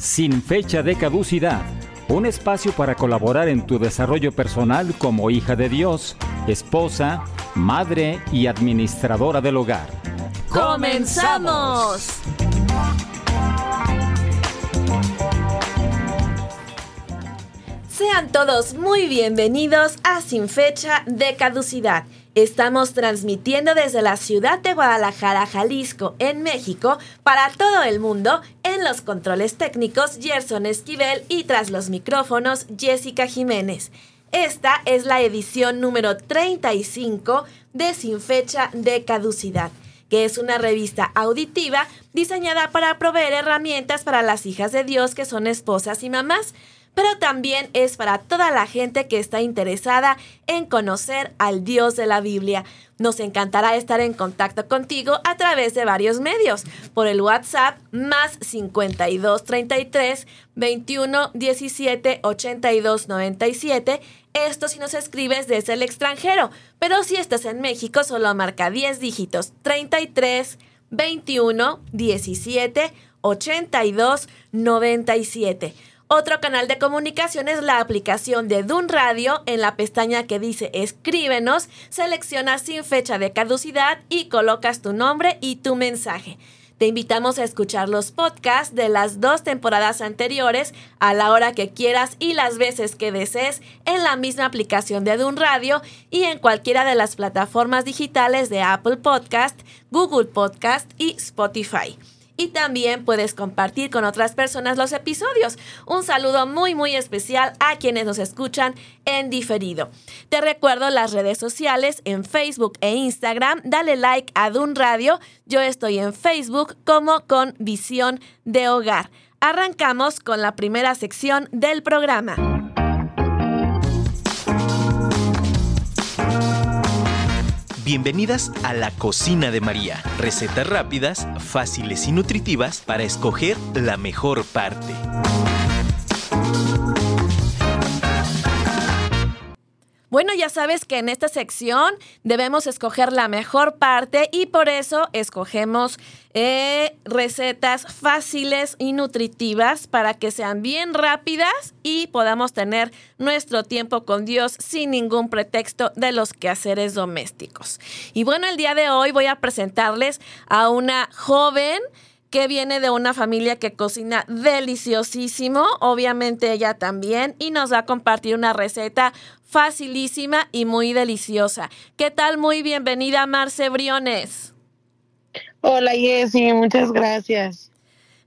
Sin fecha de caducidad. Un espacio para colaborar en tu desarrollo personal como hija de Dios, esposa, madre y administradora del hogar. ¡Comenzamos! Sean todos muy bienvenidos a Sin Fecha de Caducidad. Estamos transmitiendo desde la ciudad de Guadalajara, Jalisco, en México, para todo el mundo, los controles técnicos Gerson Esquivel y tras los micrófonos Jessica Jiménez. Esta es la edición número 35 de Sin Fecha de Caducidad que es una revista auditiva diseñada para proveer herramientas para las hijas de Dios que son esposas y mamás, pero también es para toda la gente que está interesada en conocer al Dios de la Biblia. Nos encantará estar en contacto contigo a través de varios medios, por el WhatsApp más 52 33 21 17 82 97 esto si nos escribes desde el extranjero, pero si estás en México solo marca 10 dígitos 33 21 17 82 97. Otro canal de comunicación es la aplicación de Dun Radio. En la pestaña que dice Escríbenos, seleccionas sin fecha de caducidad y colocas tu nombre y tu mensaje. Te invitamos a escuchar los podcasts de las dos temporadas anteriores a la hora que quieras y las veces que desees en la misma aplicación de Dun Radio y en cualquiera de las plataformas digitales de Apple Podcast, Google Podcast y Spotify. Y también puedes compartir con otras personas los episodios. Un saludo muy muy especial a quienes nos escuchan en diferido. Te recuerdo las redes sociales en Facebook e Instagram. Dale like a Dun Radio. Yo estoy en Facebook como con Visión de Hogar. Arrancamos con la primera sección del programa. Bienvenidas a la cocina de María. Recetas rápidas, fáciles y nutritivas para escoger la mejor parte. Bueno, ya sabes que en esta sección debemos escoger la mejor parte y por eso escogemos eh, recetas fáciles y nutritivas para que sean bien rápidas y podamos tener nuestro tiempo con Dios sin ningún pretexto de los quehaceres domésticos. Y bueno, el día de hoy voy a presentarles a una joven que viene de una familia que cocina deliciosísimo, obviamente ella también, y nos va a compartir una receta facilísima y muy deliciosa. ¿Qué tal? Muy bienvenida, Marce Briones. Hola Jessy, muchas gracias.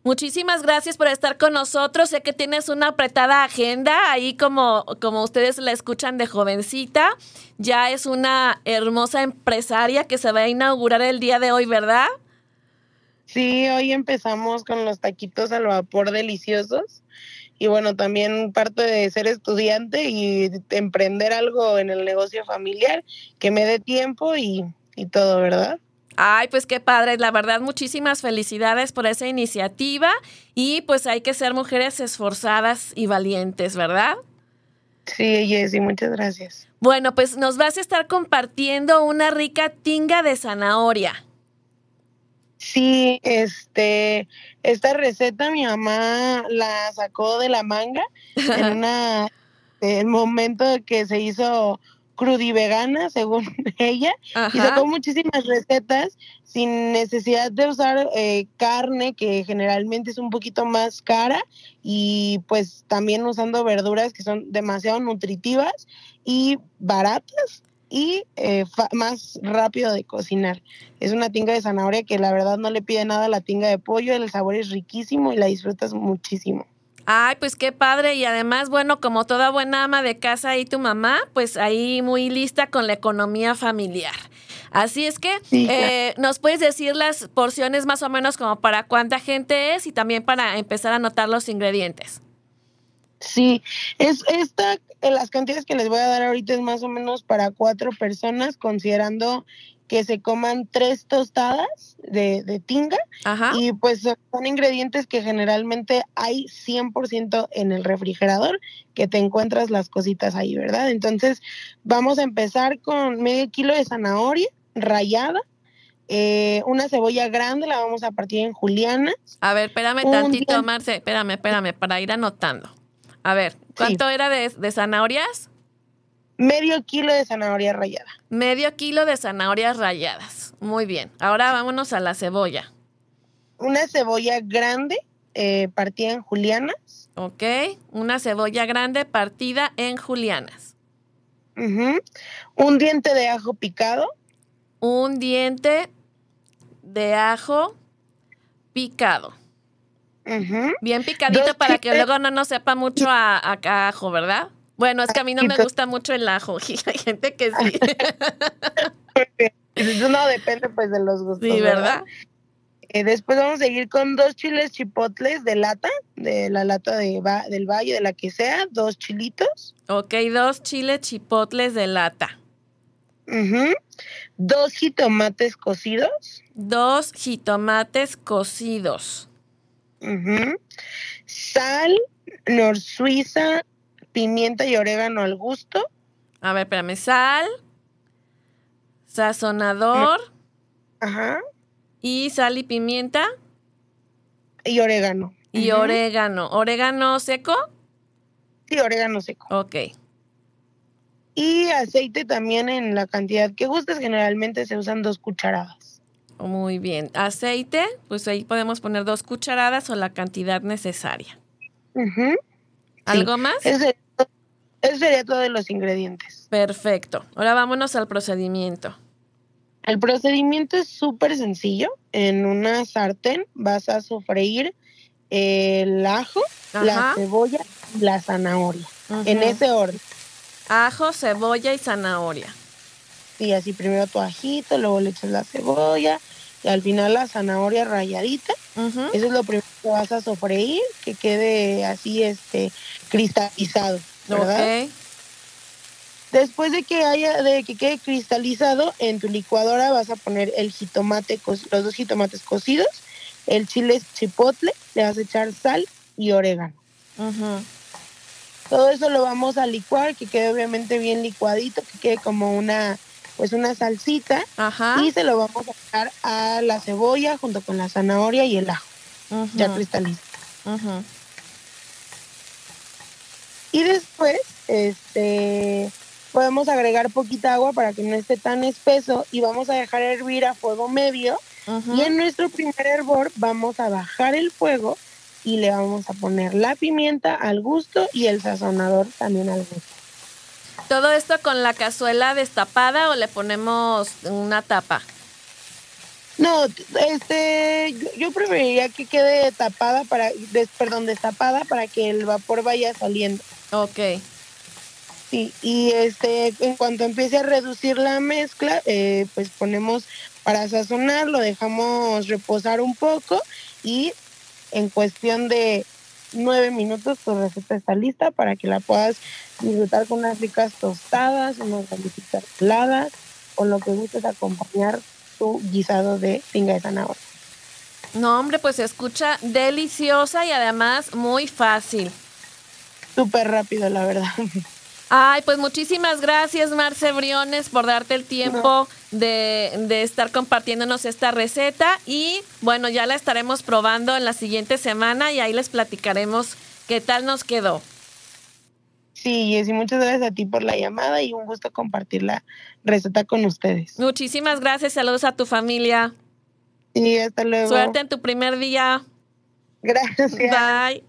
Muchísimas gracias por estar con nosotros. Sé que tienes una apretada agenda, ahí como, como ustedes la escuchan de jovencita. Ya es una hermosa empresaria que se va a inaugurar el día de hoy, ¿verdad? Sí, hoy empezamos con los taquitos al vapor deliciosos y bueno, también parte de ser estudiante y de emprender algo en el negocio familiar que me dé tiempo y, y todo, ¿verdad? Ay, pues qué padre, la verdad, muchísimas felicidades por esa iniciativa y pues hay que ser mujeres esforzadas y valientes, ¿verdad? Sí, Jessy, muchas gracias. Bueno, pues nos vas a estar compartiendo una rica tinga de zanahoria. Sí, este, esta receta mi mamá la sacó de la manga en una, el momento que se hizo crudivegana, según ella, y sacó muchísimas recetas sin necesidad de usar eh, carne, que generalmente es un poquito más cara, y pues también usando verduras que son demasiado nutritivas y baratas y eh, fa- más rápido de cocinar. Es una tinga de zanahoria que la verdad no le pide nada a la tinga de pollo, el sabor es riquísimo y la disfrutas muchísimo. Ay, pues qué padre. Y además, bueno, como toda buena ama de casa y tu mamá, pues ahí muy lista con la economía familiar. Así es que, Sí, claro. eh, ¿nos puedes decir las porciones más o menos como para cuánta gente es y también para empezar a anotar los ingredientes? Sí, es esta, las cantidades que les voy a dar ahorita es más o menos para cuatro personas, considerando que se coman tres tostadas de, de tinga Ajá. y pues son ingredientes que generalmente hay 100% en el refrigerador, que te encuentras las cositas ahí, ¿verdad? Entonces vamos a empezar con medio kilo de zanahoria rallada, eh, una cebolla grande, la vamos a partir en juliana, A ver, espérame Un tantito, Marce. Espérame, espérame, para ir anotando. A ver, ¿cuánto era de, de zanahorias? medio kilo de zanahoria rallada. Medio kilo de zanahorias ralladas. Muy bien. Ahora vámonos a la cebolla. una cebolla grande eh, partida en julianas, ¿Ok? Una cebolla grande partida en julianas. un diente de ajo picado, Un diente de ajo picado. Bien picadito Dos para que luego no nos sepa mucho a, a- ajo, ¿verdad? Bueno, es que a mí no me gusta mucho el ajo. Y hay gente que sí. Eso no depende pues de los gustos. Sí, ¿verdad? Eh, después vamos a seguir con dos chiles chipotles de lata, de la lata de va- del valle, de la que sea, dos chilitos, Ok, dos chiles chipotles de lata. ujú, dos jitomates cocidos, Dos jitomates cocidos. Sal, nor suiza, pimienta y orégano al gusto, A ver, espérame. Sal, sazonador ajá, y sal y pimienta y orégano. y orégano. ¿Orégano seco? Sí, orégano seco. Ok. Y aceite también en la cantidad que gustes. Generalmente se usan dos cucharadas. Muy bien. Aceite, pues ahí podemos poner dos cucharadas o la cantidad necesaria. ¿Algo más? Ese sería, sería todos los ingredientes. Perfecto. Ahora vámonos al procedimiento. El procedimiento es súper sencillo. En una sartén vas a sofreír el ajo, la cebolla y la zanahoria. En ese orden. Ajo, cebolla y zanahoria. Sí, así primero tu ajito, luego le echas la cebolla y al final la zanahoria rayadita. Eso es lo primero que vas a sofreír, que quede así este cristalizado, ¿verdad? Ok. Después de que haya, de que quede cristalizado, en tu licuadora vas a poner el jitomate, los dos jitomates cocidos, el chile chipotle, le vas a echar sal y orégano. Todo eso lo vamos a licuar, que quede obviamente bien licuadito, que quede como una, pues una salsita, Ajá. y se lo vamos a echar a la cebolla junto con la zanahoria y el ajo, ya cristalizado. Ujú. Y después, este, podemos agregar poquita agua para que no esté tan espeso y vamos a dejar hervir a fuego medio. Y en nuestro primer hervor vamos a bajar el fuego y le vamos a poner la pimienta al gusto y el sazonador también al gusto. ¿Todo esto con la cazuela destapada o le ponemos una tapa? No, este, yo, yo preferiría que quede tapada para, des- perdón, destapada para que el vapor vaya saliendo. Ok. Sí, y este, en cuanto empiece a reducir la mezcla, eh, pues ponemos para sazonar, lo dejamos reposar un poco y en cuestión de nueve minutos tu receta está lista para que la puedas disfrutar con unas ricas tostadas, unas galletitas heladas, con lo que gustes acompañar tu guisado de pinga de zanahoria. No, hombre, pues se escucha deliciosa y además muy fácil. Súper rápido, la verdad. Ay, pues muchísimas gracias, Marce Briones, por darte el tiempo de, de estar compartiéndonos esta receta. Y bueno, ya la estaremos probando en la siguiente semana y ahí les platicaremos qué tal nos quedó. Sí, Jessy, muchas gracias a ti por la llamada y un gusto compartir la receta con ustedes. Muchísimas gracias, saludos a tu familia. Y hasta luego. Suerte en tu primer día. Gracias. Bye.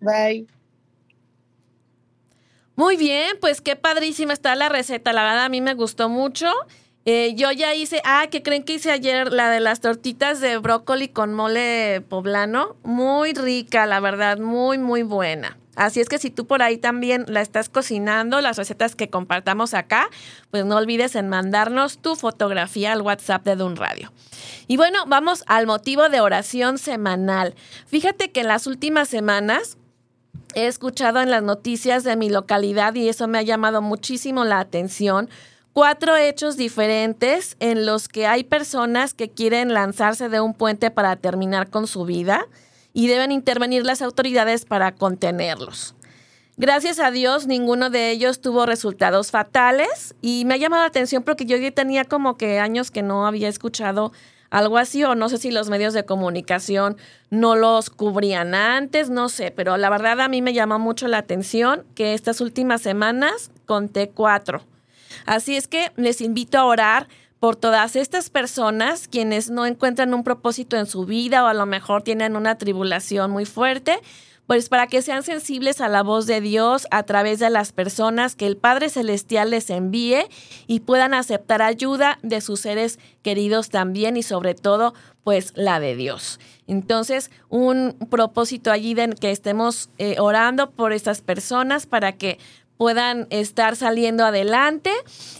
Bye. Muy bien, pues qué padrísima está la receta. La verdad a mí me gustó mucho. Eh, yo ya hice, ah, ¿qué creen que hice ayer? La de las tortitas de brócoli con mole poblano. Muy rica, la verdad, muy, muy buena. Así es que si tú por ahí también la estás cocinando, las recetas que compartamos acá, pues no olvides en mandarnos tu fotografía al WhatsApp de Dun Radio. Y bueno, vamos al motivo de oración semanal. Fíjate que en las últimas semanas he escuchado en las noticias de mi localidad y eso me ha llamado muchísimo la atención. Cuatro hechos diferentes en los que hay personas que quieren lanzarse de un puente para terminar con su vida y deben intervenir las autoridades para contenerlos. Gracias a Dios, ninguno de ellos tuvo resultados fatales y me ha llamado la atención porque yo ya tenía como que años que no había escuchado algo así, o no sé si los medios de comunicación no los cubrían antes, no sé, pero la verdad a mí me llamó mucho la atención que estas últimas semanas conté cuatro. Así es que les invito a orar por todas estas personas quienes no encuentran un propósito en su vida o a lo mejor tienen una tribulación muy fuerte pues para que sean sensibles a la voz de Dios a través de las personas que el Padre Celestial les envíe y puedan aceptar ayuda de sus seres queridos también y sobre todo pues la de Dios. Entonces, un propósito allí de que estemos eh, orando por estas personas para que puedan estar saliendo adelante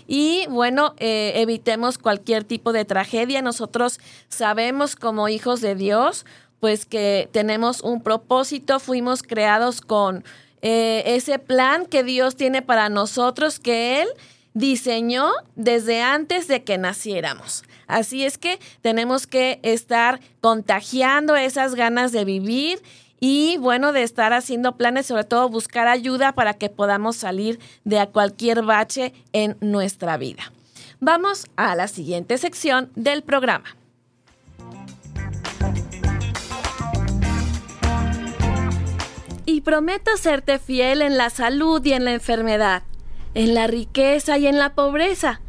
y bueno, eh, evitemos cualquier tipo de tragedia. Nosotros sabemos como hijos de Dios, pues que tenemos un propósito, fuimos creados con eh, ese plan que Dios tiene para nosotros, que Él diseñó desde antes de que naciéramos. Así es que tenemos que estar contagiando esas ganas de vivir y bueno, de estar haciendo planes, sobre todo buscar ayuda para que podamos salir de cualquier bache en nuestra vida. Vamos a la siguiente sección del programa. y prometo serte fiel en la salud y en la enfermedad, en la riqueza y en la pobreza,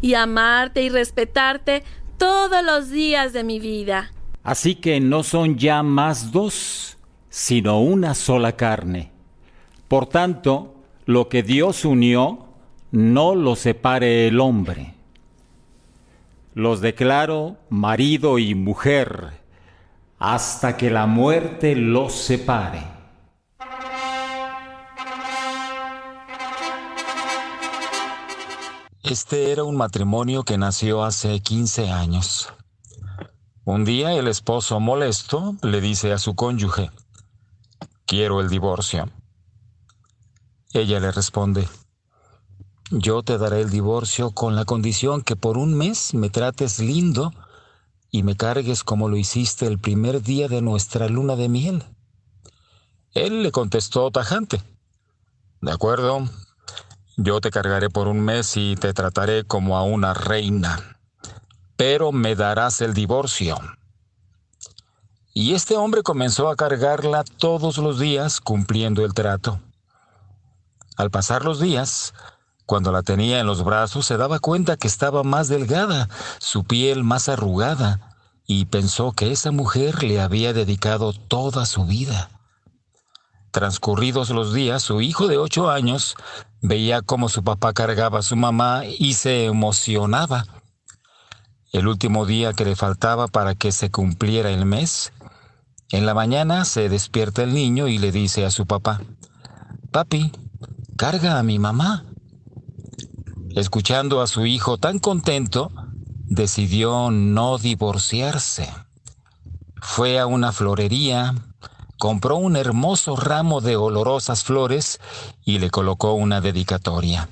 y amarte y respetarte todos los días de mi vida. Así que no son ya más dos, sino una sola carne. Por tanto, lo que Dios unió, no lo separe el hombre. Los declaro marido y mujer, hasta que la muerte los separe. Este era un matrimonio que nació hace 15 años. Un día el esposo molesto le dice a su cónyuge, quiero el divorcio. Ella le responde, yo te daré el divorcio con la condición que por un mes me trates lindo y me cargues como lo hiciste el primer día de nuestra luna de miel. Él le contestó tajante, de acuerdo, yo te cargaré por un mes y te trataré como a una reina, pero me darás el divorcio. Y este hombre comenzó a cargarla todos los días cumpliendo el trato. Al pasar los días, cuando la tenía en los brazos, se daba cuenta que estaba más delgada, su piel más arrugada, y pensó que esa mujer le había dedicado toda su vida. Transcurridos los días, su hijo de ocho años veía cómo su papá cargaba a su mamá y se emocionaba. El último día que le faltaba para que se cumpliera el mes, en la mañana se despierta el niño y le dice a su papá, Papi, carga a mi mamá. Escuchando a su hijo tan contento, decidió no divorciarse. Fue a una florería, compró un hermoso ramo de olorosas flores y le colocó una dedicatoria.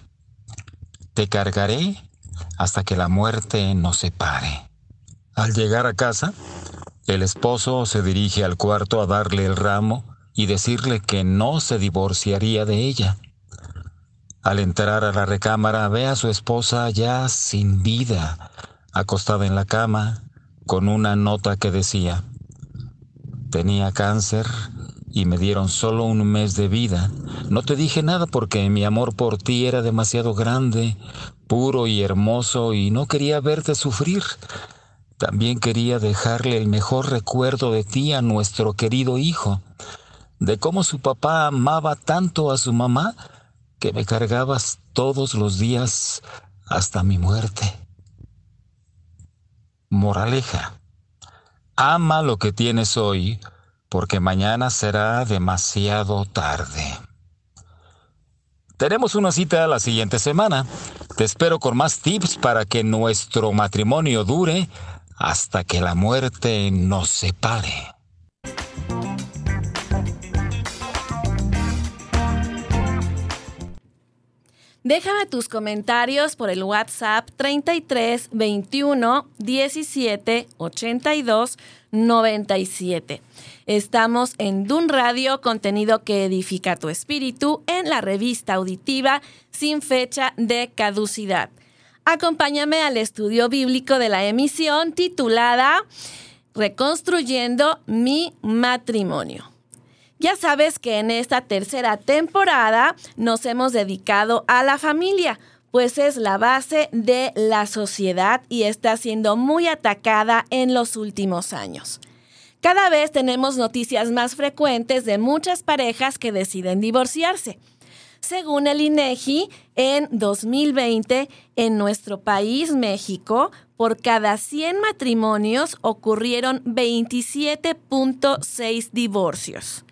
Te cargaré hasta que la muerte nos separe. Al llegar a casa, el esposo se dirige al cuarto a darle el ramo y decirle que no se divorciaría de ella. Al entrar a la recámara ve a su esposa ya sin vida, acostada en la cama, con una nota que decía, Tenía cáncer y me dieron solo un mes de vida. No te dije nada porque mi amor por ti era demasiado grande, puro y hermoso y no quería verte sufrir. También quería dejarle el mejor recuerdo de ti a nuestro querido hijo, de cómo su papá amaba tanto a su mamá que me cargabas todos los días hasta mi muerte. Moraleja. Ama lo que tienes hoy, porque mañana será demasiado tarde. Tenemos una cita la siguiente semana. Te espero con más tips para que nuestro matrimonio dure hasta que la muerte nos separe. Déjame tus comentarios por el WhatsApp 33 21 17 82 97. Estamos en Dun Radio, contenido que edifica tu espíritu, en la revista auditiva sin fecha de caducidad. Acompáñame al estudio bíblico de la emisión titulada Reconstruyendo mi matrimonio. Ya sabes que en esta tercera temporada nos hemos dedicado a la familia, pues es la base de la sociedad y está siendo muy atacada en los últimos años. Cada vez tenemos noticias más frecuentes de muchas parejas que deciden divorciarse. Según el INEGI, en 2020, en nuestro país, México, por cada 100 matrimonios ocurrieron 27.6 divorcios.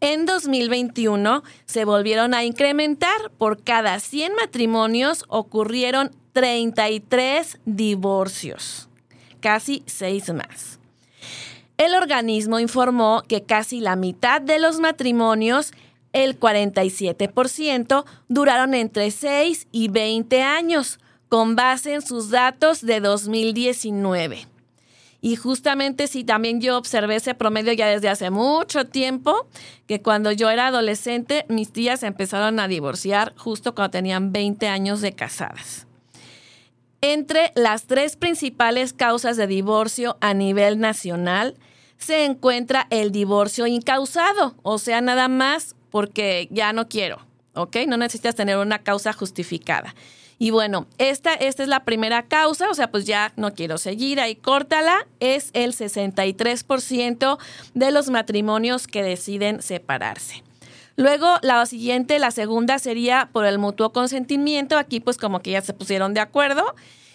En 2021 se volvieron a incrementar. Por cada 100 matrimonios ocurrieron 33 divorcios, casi 6 más. El organismo informó que casi la mitad de los matrimonios, el 47%, duraron entre 6 y 20 años, con base en sus datos de 2019. Y justamente sí, también yo observé ese promedio ya desde hace mucho tiempo, que cuando yo era adolescente, mis tías empezaron a divorciar justo cuando tenían 20 años de casadas. Entre las tres principales causas de divorcio a nivel nacional se encuentra el divorcio incausado, o sea, nada más porque ya no quiero, ¿ok? No necesitas tener una causa justificada. Y bueno, esta, esta es la primera causa, o sea, pues ya no quiero seguir, ahí córtala, es el 63% de los matrimonios que deciden separarse. Luego, la siguiente, la segunda sería por el mutuo consentimiento. Aquí pues como que ya se pusieron de acuerdo.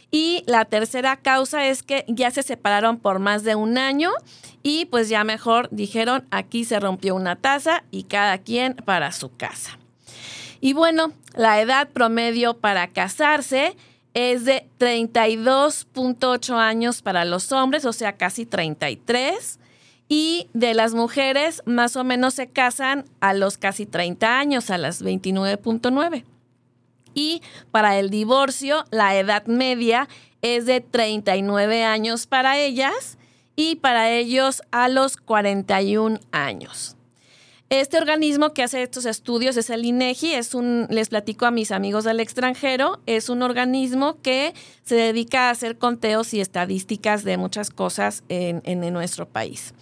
Y la tercera causa es que ya se separaron por más de un año y pues ya mejor dijeron aquí se rompió una taza y cada quien para su casa. Y bueno, la edad promedio para casarse es de 32.8 años para los hombres, o sea, casi 33. Y de las mujeres, más o menos se casan a los casi 30 años, a las 29.9. Y para el divorcio, la edad media es de 39 años para ellas y para ellos a los 41 años. Este organismo que hace estos estudios es el INEGI, es un, les platico a mis amigos del extranjero, es un organismo que se dedica a hacer conteos y estadísticas de muchas cosas en, en nuestro país.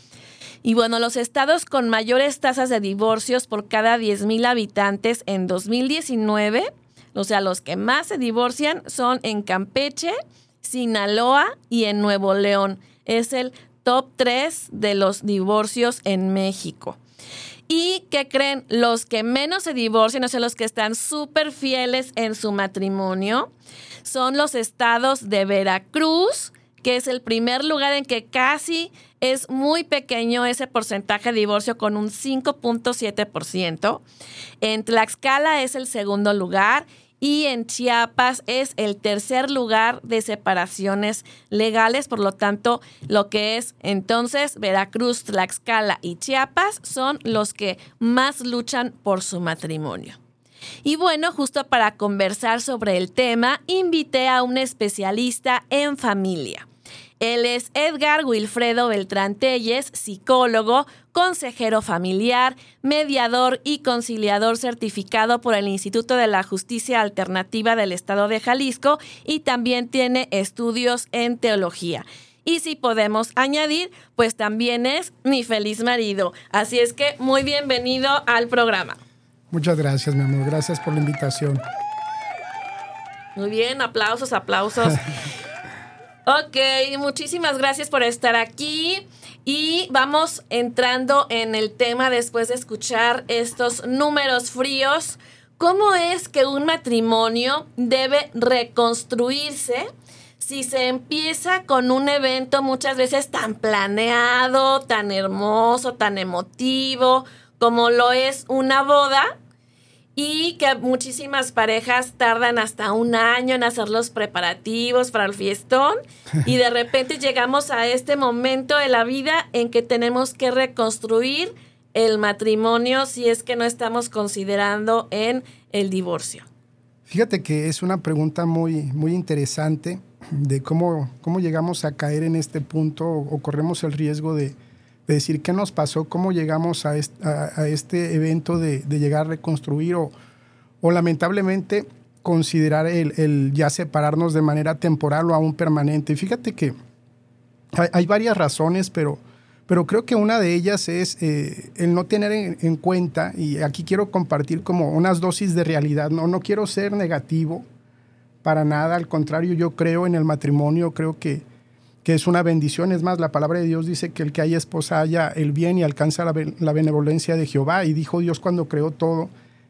Y bueno, los estados con mayores tasas de divorcios por cada 10.000 habitantes en 2019, o sea, los que más se divorcian son en Campeche, Sinaloa y en Nuevo León. Es el top 3 de los divorcios en México. Y que creen los que menos se divorcian, o sea, los que están súper fieles en su matrimonio, son los estados de Veracruz, que es el primer lugar en que casi es muy pequeño ese porcentaje de divorcio con un 5.7%. En Tlaxcala es el segundo lugar y en Chiapas es el tercer lugar de separaciones legales, por lo tanto, lo que es entonces Veracruz, Tlaxcala y Chiapas son los que más luchan por su matrimonio. Y bueno, justo para conversar sobre el tema, invité a un especialista en familia. Él es Edgar Wilfredo Beltrán Telles, psicólogo, consejero familiar, mediador y conciliador certificado por el Instituto de la Justicia Alternativa del Estado de Jalisco y también tiene estudios en teología. Y si podemos añadir, pues también es mi feliz marido. Así es que muy bienvenido al programa. Muchas gracias, mi amor. Gracias por la invitación. Muy bien, aplausos, aplausos. Ok, muchísimas gracias por estar aquí. Y vamos entrando en el tema después de escuchar estos números fríos. ¿Cómo es que un matrimonio debe reconstruirse si se empieza con un evento muchas veces tan planeado, tan hermoso, tan emotivo, como lo es una boda? Y que muchísimas parejas tardan hasta un año en hacer los preparativos para el fiestón y de repente llegamos a este momento de la vida en que tenemos que reconstruir el matrimonio si es que no estamos considerando en el divorcio. Fíjate que es una pregunta muy, muy interesante de cómo, cómo llegamos a caer en este punto o, corremos el riesgo de, decir qué nos pasó, cómo llegamos a, este evento de, llegar a reconstruir o, lamentablemente considerar el, ya separarnos de manera temporal o aún permanente. Fíjate que hay, varias razones, pero, pero creo que una de ellas es eh, el no tener en, cuenta, y aquí quiero compartir como unas dosis de realidad, no, no quiero ser negativo para nada, al contrario, yo creo en el matrimonio, creo que, que es una bendición, es más, la palabra de Dios dice que el que haya esposa haya el bien y alcanza la, la benevolencia de Jehová, y dijo Dios cuando creó todo,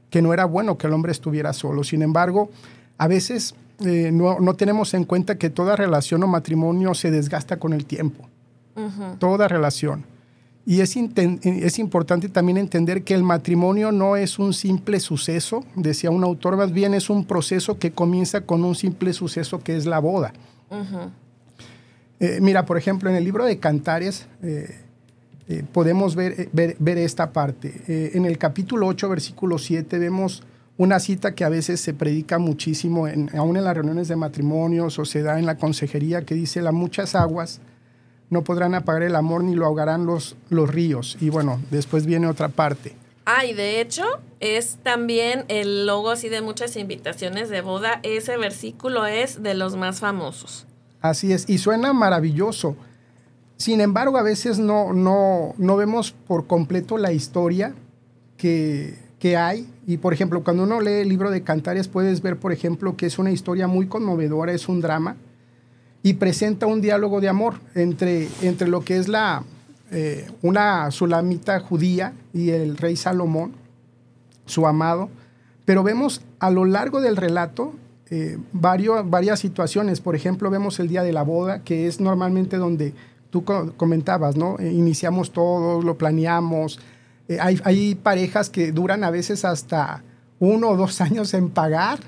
que no era bueno que el hombre estuviera solo. Sin embargo, a veces eh, no, tenemos en cuenta que toda relación o matrimonio se desgasta con el tiempo. Toda relación. Y es, es, importante también entender que el matrimonio no es un simple suceso, decía un autor, más bien es un proceso que comienza con un simple suceso que es la boda. Eh, mira, por ejemplo, en el libro de Cantares, eh, eh, podemos ver, ver, esta parte. En el capítulo 8, versículo 7, vemos una cita que a veces se predica muchísimo, en, aún en las reuniones de matrimonios o se da en la consejería, que dice, las muchas aguas no podrán apagar el amor ni lo ahogarán los, los ríos. Y bueno, después viene otra parte. Ah, de hecho es también el logo así de muchas invitaciones de boda. Ese versículo es de los más famosos. Así es, y suena maravilloso. Sin embargo, a veces no, no, no vemos por completo la historia que, que, hay. Y, por ejemplo, cuando uno lee el libro de Cantares, puedes ver, por ejemplo, que es una historia muy conmovedora, es un drama, y presenta un diálogo de amor entre, entre lo que es la, eh, una sulamita judía y el rey Salomón, su amado. Pero vemos a lo largo del relato eh, varias situaciones. Por ejemplo, vemos el día de la boda, que es normalmente donde tú comentabas, ¿no? Eh, iniciamos todo, lo planeamos. Eh, hay, parejas que duran a veces hasta uno o dos años en pagar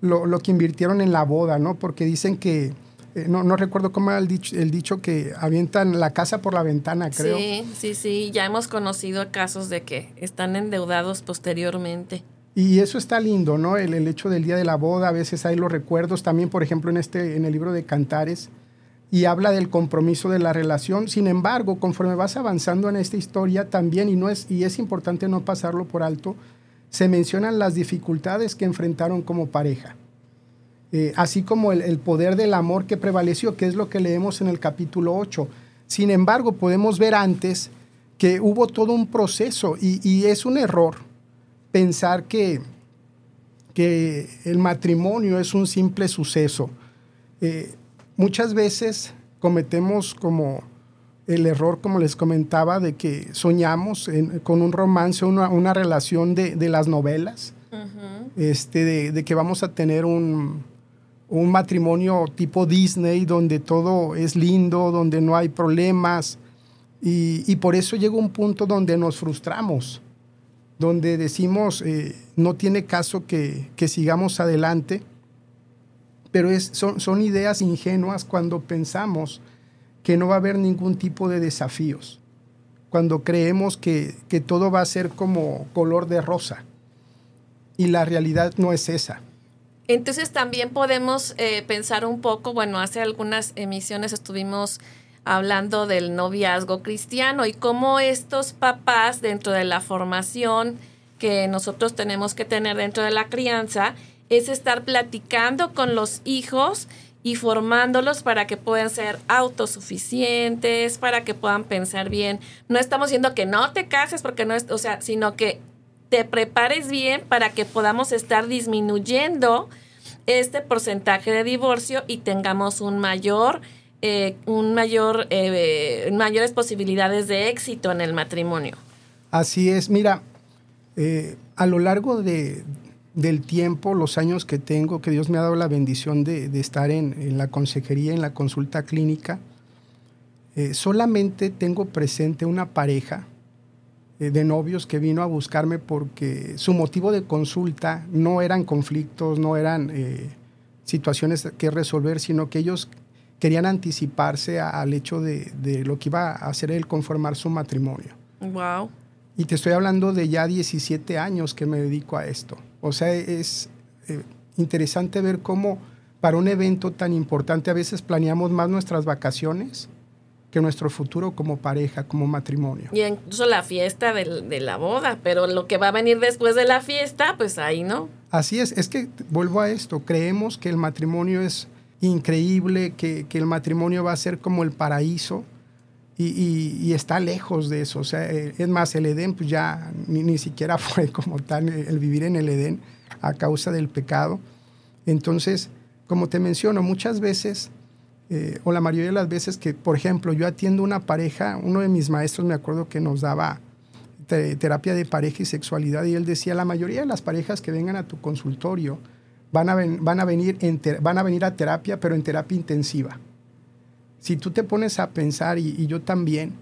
lo, que invirtieron en la boda, ¿no? Porque dicen que, eh, no, no, recuerdo cómo era el dicho, el dicho que avientan la casa por la ventana, creo. Sí, sí, sí, ya hemos conocido casos de que están endeudados posteriormente. Y eso está lindo, ¿no? El, el, hecho del día de la boda, a veces hay los recuerdos, también, por ejemplo, en, este, en el libro de Cantares, y habla del compromiso de la relación. Sin embargo, conforme vas avanzando en esta historia también, y, no es, y es importante no pasarlo por alto, se mencionan las dificultades que enfrentaron como pareja, eh, así como el, poder del amor que prevaleció, que es lo que leemos en el capítulo 8. Sin embargo, podemos ver antes que hubo todo un proceso y, es un error pensar que, que el matrimonio es un simple suceso. Eh, muchas veces cometemos como el error, como les comentaba, de que soñamos con un romance, una, una relación de, de, las novelas, este, de, que vamos a tener un, un, matrimonio tipo Disney, donde todo es lindo, donde no hay problemas. Y, y por eso llega un punto donde nos frustramos, donde decimos, eh, no tiene caso que, que sigamos adelante pero es, son, son ideas ingenuas cuando pensamos que no va a haber ningún tipo de desafíos, cuando creemos que, que todo va a ser como color de rosa. Y la realidad no es esa. Entonces también podemos eh, pensar un poco, bueno, hace algunas emisiones estuvimos hablando del noviazgo cristiano y cómo estos papás dentro de la formación que nosotros tenemos que tener dentro de la crianza, es estar platicando con los hijos y formándolos para que puedan ser autosuficientes, para que puedan pensar bien. No estamos diciendo que no te cases porque no es, o sea, sino que te prepares bien para que podamos estar disminuyendo este porcentaje de divorcio y tengamos un mayor, eh, un mayor, eh, mayores posibilidades de éxito en el matrimonio. Así es, mira, eh, a lo largo de, del tiempo, los años que tengo, que Dios me ha dado la bendición de, estar en, la consejería, en la consulta clínica, eh, solamente tengo presente una pareja de novios que vino a buscarme porque su motivo de consulta no eran conflictos, no eran situaciones que resolver, sino que ellos querían anticiparse al hecho de, de, lo que iba a hacer el conformar su matrimonio. Wow. Y te estoy hablando de ya 17 años que me dedico a esto. O sea, es... Eh, interesante ver cómo para un evento tan importante a veces planeamos más nuestras vacaciones que nuestro futuro como pareja, como matrimonio. Y incluso la fiesta de, la boda, pero lo que va a venir después de la fiesta, pues ahí no. Así es, es que vuelvo a esto, creemos que el matrimonio es increíble, que, el matrimonio va a ser como el paraíso y, está lejos de eso. O sea, eh, es más, el Edén pues ya ni, ni siquiera fue como tal el vivir en el Edén a causa del pecado. Entonces, como te menciono, muchas veces eh, o la mayoría de las veces que, por ejemplo, yo atiendo una pareja, uno de mis maestros me acuerdo que nos daba terapia de pareja y sexualidad y él decía, la mayoría de las parejas que vengan a tu consultorio van a, van a, venir, van a venir a terapia, pero en terapia intensiva. Si tú te pones a pensar, y, yo también,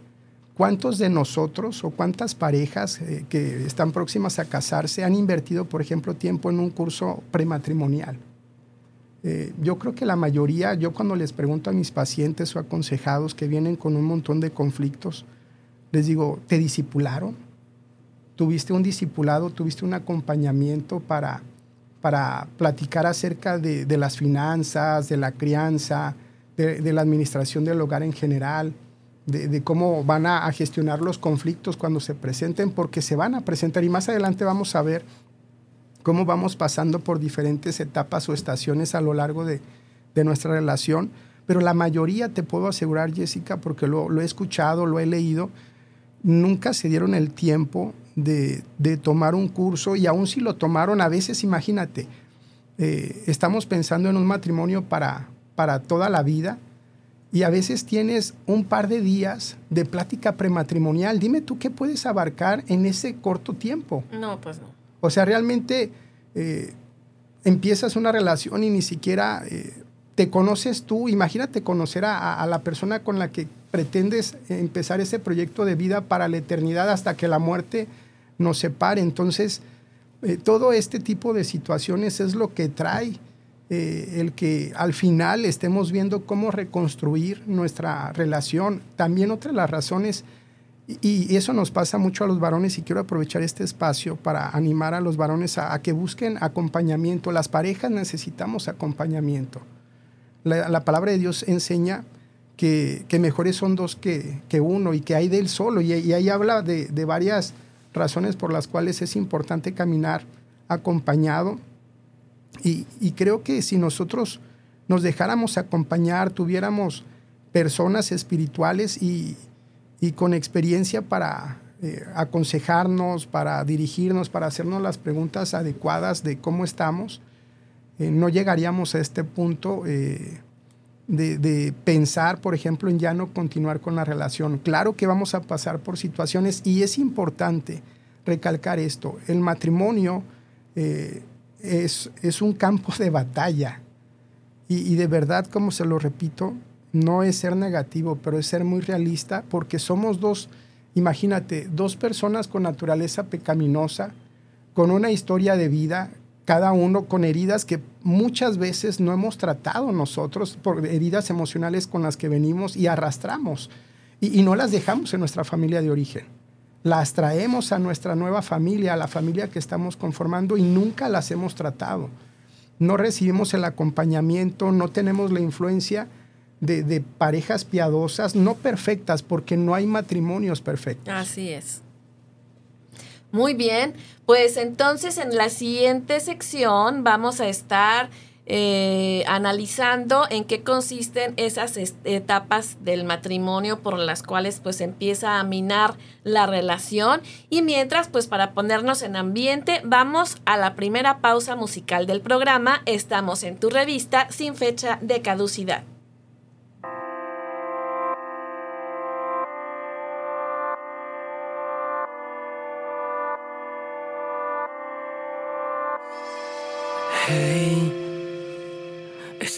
¿cuántos de nosotros o cuántas parejas eh, que están próximas a casarse han invertido, por ejemplo, tiempo en un curso prematrimonial? Eh, yo creo que la mayoría, yo cuando les pregunto a mis pacientes o aconsejados que vienen con un montón de conflictos, les digo, ¿te disipularon? ¿Tuviste un discipulado? ¿Tuviste un acompañamiento para, para platicar acerca de, las finanzas, de la crianza, de, la administración del hogar en general? De, cómo van a, gestionar los conflictos cuando se presenten, porque se van a presentar y más adelante vamos a ver cómo vamos pasando por diferentes etapas o estaciones a lo largo de, nuestra relación. Pero la mayoría, te puedo asegurar, Jessica, porque lo, he escuchado, lo he leído, nunca se dieron el tiempo de, tomar un curso y aún si lo tomaron, a veces, imagínate, eh, estamos pensando en un matrimonio para, para toda la vida y a veces tienes un par de días de plática prematrimonial. Dime tú qué puedes abarcar en ese corto tiempo. No, pues no. O sea, realmente eh, empiezas una relación y ni siquiera eh, te conoces tú. Imagínate conocer a, la persona con la que pretendes empezar ese proyecto de vida para la eternidad hasta que la muerte nos separe. Entonces, eh, todo este tipo de situaciones es lo que trae el que al final estemos viendo cómo reconstruir nuestra relación. También otra de las razones y eso nos pasa mucho a los varones y quiero aprovechar este espacio para animar a los varones a, que busquen acompañamiento. Las parejas necesitamos acompañamiento. La, palabra de Dios enseña que, mejores son dos que, uno y que hay de él solo. Y, ahí habla de, varias razones por las cuales es importante caminar acompañado. Y, y creo que si nosotros nos dejáramos acompañar, tuviéramos personas espirituales y, y con experiencia para eh, aconsejarnos, para dirigirnos, para hacernos las preguntas adecuadas de cómo estamos, eh, no llegaríamos a este punto eh, de, pensar, por ejemplo, en ya no continuar con la relación. Claro que vamos a pasar por situaciones y es importante recalcar esto. El matrimonio es, es, un campo de batalla y de verdad, como se lo repito, no es ser negativo, pero es ser muy realista porque somos dos, imagínate, dos personas con naturaleza pecaminosa, con una historia de vida, cada uno con heridas que muchas veces no hemos tratado nosotros, por heridas emocionales con las que venimos y arrastramos, y, no las dejamos en nuestra familia de origen. Las traemos a nuestra nueva familia, a la familia que estamos conformando y nunca las hemos tratado. No recibimos el acompañamiento, no tenemos la influencia de, parejas piadosas, no perfectas, porque no hay matrimonios perfectos. Así es. Muy bien, pues entonces en la siguiente sección vamos a estar eh, analizando en qué consisten esas etapas del matrimonio por las cuales pues empieza a minar la relación. Y mientras pues para ponernos en ambiente vamos a la primera pausa musical del programa, estamos en tu revista sin fecha de caducidad.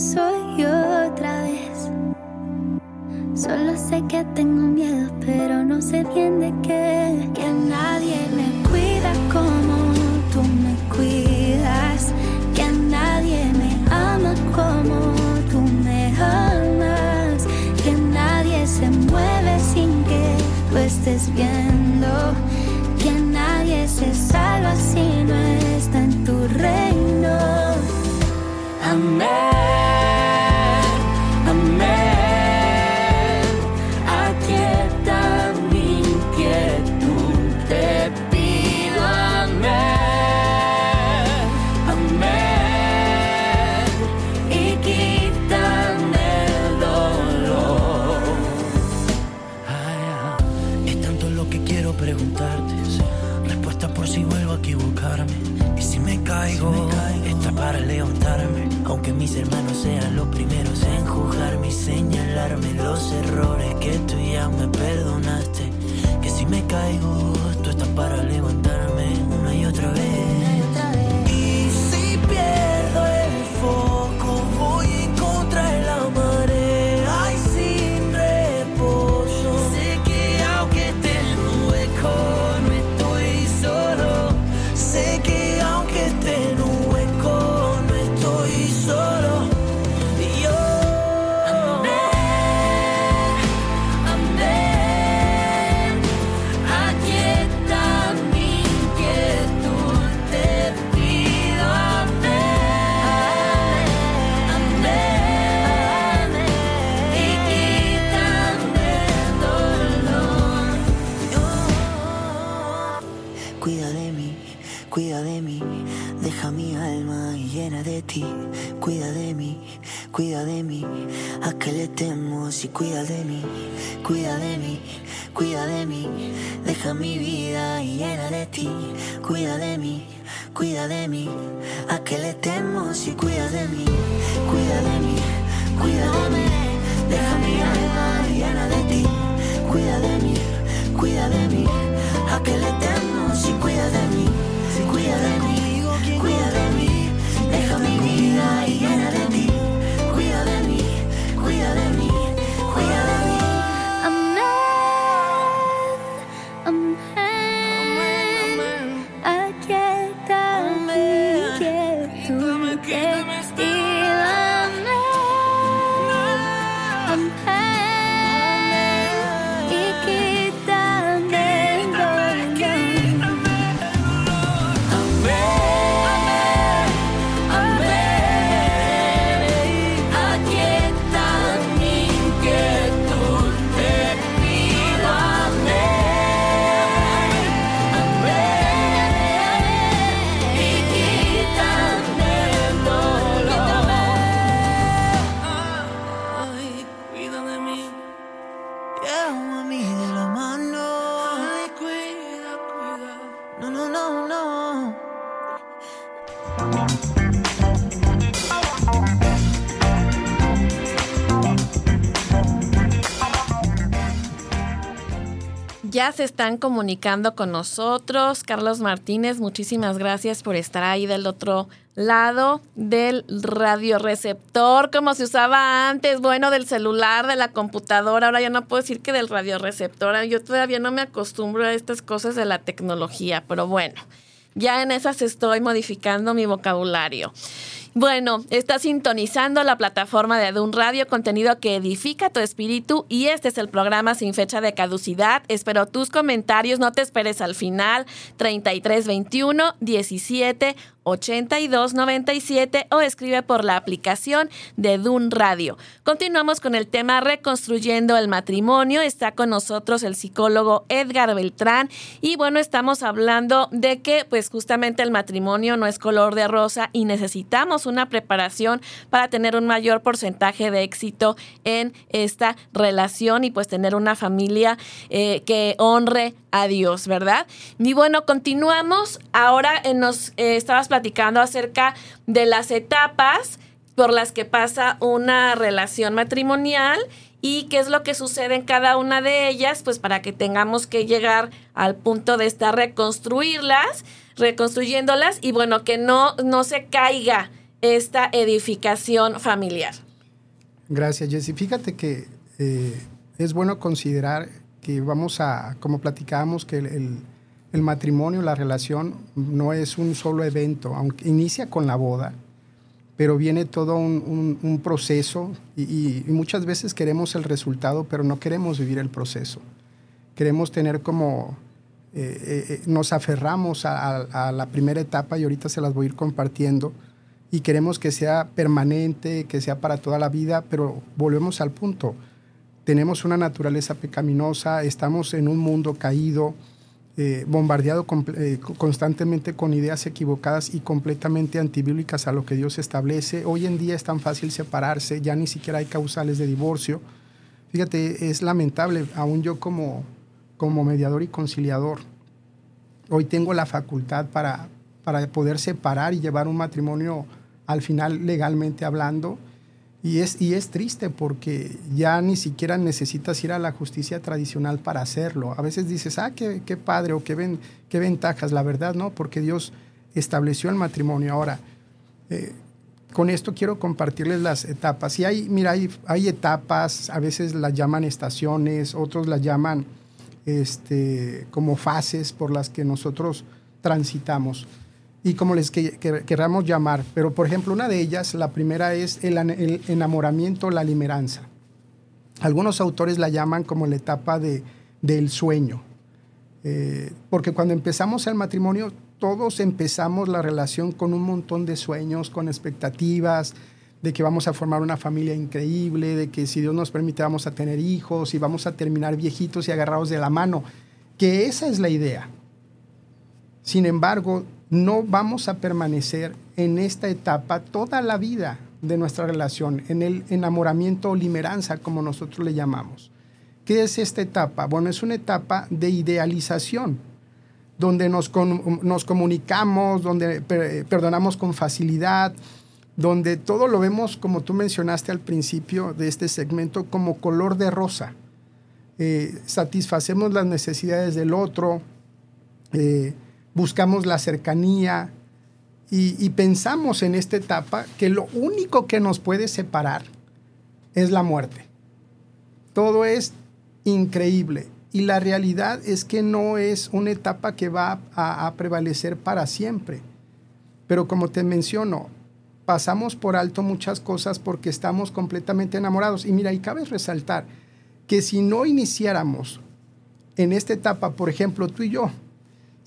soy otra vez. Solo sé que tengo miedo, pero no sé bien de qué. Que nadie me cuida como tú me cuidas. Que nadie me ama como tú me amas. Que nadie se mueve sin que tú estés viendo. Que nadie se salva si no está en tu reino. Amén. Ya se están comunicando con nosotros. Carlos Martínez, muchísimas gracias por estar ahí del otro lado del radioreceptor, como se usaba antes, bueno, del celular, de la computadora. Ahora ya no puedo decir que del radioreceptor. Yo todavía no me acostumbro a estas cosas de la tecnología, pero bueno, ya en esas estoy modificando mi vocabulario. Bueno, está sintonizando la plataforma de Adun Radio, contenido que edifica tu espíritu y este es el programa sin fecha de caducidad. Espero tus comentarios, no te esperes al final. 3321 17 82 97 o escribe por la aplicación de Dun Radio. Continuamos con el tema Reconstruyendo el matrimonio. Está con nosotros el psicólogo Edgar Beltrán y bueno, estamos hablando de que pues justamente el matrimonio no es color de rosa y necesitamos una preparación para tener un mayor porcentaje de éxito en esta relación y pues tener una familia eh, que honre a Dios, ¿verdad? Y bueno, continuamos. Ahora eh, nos eh, estabas platicando acerca de las etapas por las que pasa una relación matrimonial y qué es lo que sucede en cada una de ellas, pues para que tengamos que llegar al punto de estar reconstruirlas, reconstruyéndolas y bueno, que no, no se caiga esta edificación familiar. Gracias, Jessy. Fíjate que eh, es bueno considerar que vamos a, como platicábamos, que el, el, matrimonio, la relación, no es un solo evento, aunque inicia con la boda, pero viene todo un, proceso y, muchas veces queremos el resultado, pero no queremos vivir el proceso. Queremos tener como, eh, eh, eh nos aferramos a, a, a, la primera etapa y ahorita se las voy a ir compartiendo y queremos que sea permanente, que sea para toda la vida, pero volvemos al punto. Tenemos una naturaleza pecaminosa, estamos en un mundo caído, eh, bombardeado eh, constantemente con ideas equivocadas y completamente antibíblicas a lo que Dios establece. Hoy en día es tan fácil separarse, ya ni siquiera hay causales de divorcio. Fíjate, es lamentable, aún yo como, como mediador y conciliador, hoy tengo la facultad para, para poder separar y llevar un matrimonio al final legalmente hablando. Y es, y es triste porque ya ni siquiera necesitas ir a la justicia tradicional para hacerlo. A veces dices, ah, qué, qué padre o qué, ven, qué ventajas. La verdad, no, porque Dios estableció el matrimonio. Ahora, eh, con esto quiero compartirles las etapas. Y hay, mira, hay, hay, etapas, a veces las llaman estaciones, otros las llaman este, como fases por las que nosotros transitamos y como les que, queramos llamar. Pero, por ejemplo, una de ellas, la primera es el, enamoramiento, la limeranza. Algunos autores la llaman como la etapa de, del sueño. Eh, porque cuando empezamos el matrimonio, todos empezamos la relación con un montón de sueños, con expectativas, de que vamos a formar una familia increíble, de que si Dios nos permite vamos a tener hijos y vamos a terminar viejitos y agarrados de la mano, que esa es la idea. Sin embargo, no vamos a permanecer en esta etapa toda la vida de nuestra relación, en el enamoramiento o limeranza, como nosotros le llamamos. ¿Qué es esta etapa? Bueno, es una etapa de idealización, donde nos, nos comunicamos, donde perdonamos con facilidad, donde todo lo vemos, como tú mencionaste al principio de este segmento, como color de rosa. Eh, satisfacemos las necesidades del otro, eh, buscamos la cercanía y, pensamos en esta etapa que lo único que nos puede separar es la muerte. Todo es increíble y la realidad es que no es una etapa que va a, a prevalecer para siempre. Pero como te menciono, pasamos por alto muchas cosas porque estamos completamente enamorados. Y mira, y cabe resaltar que si no iniciáramos en esta etapa, por ejemplo, tú y yo,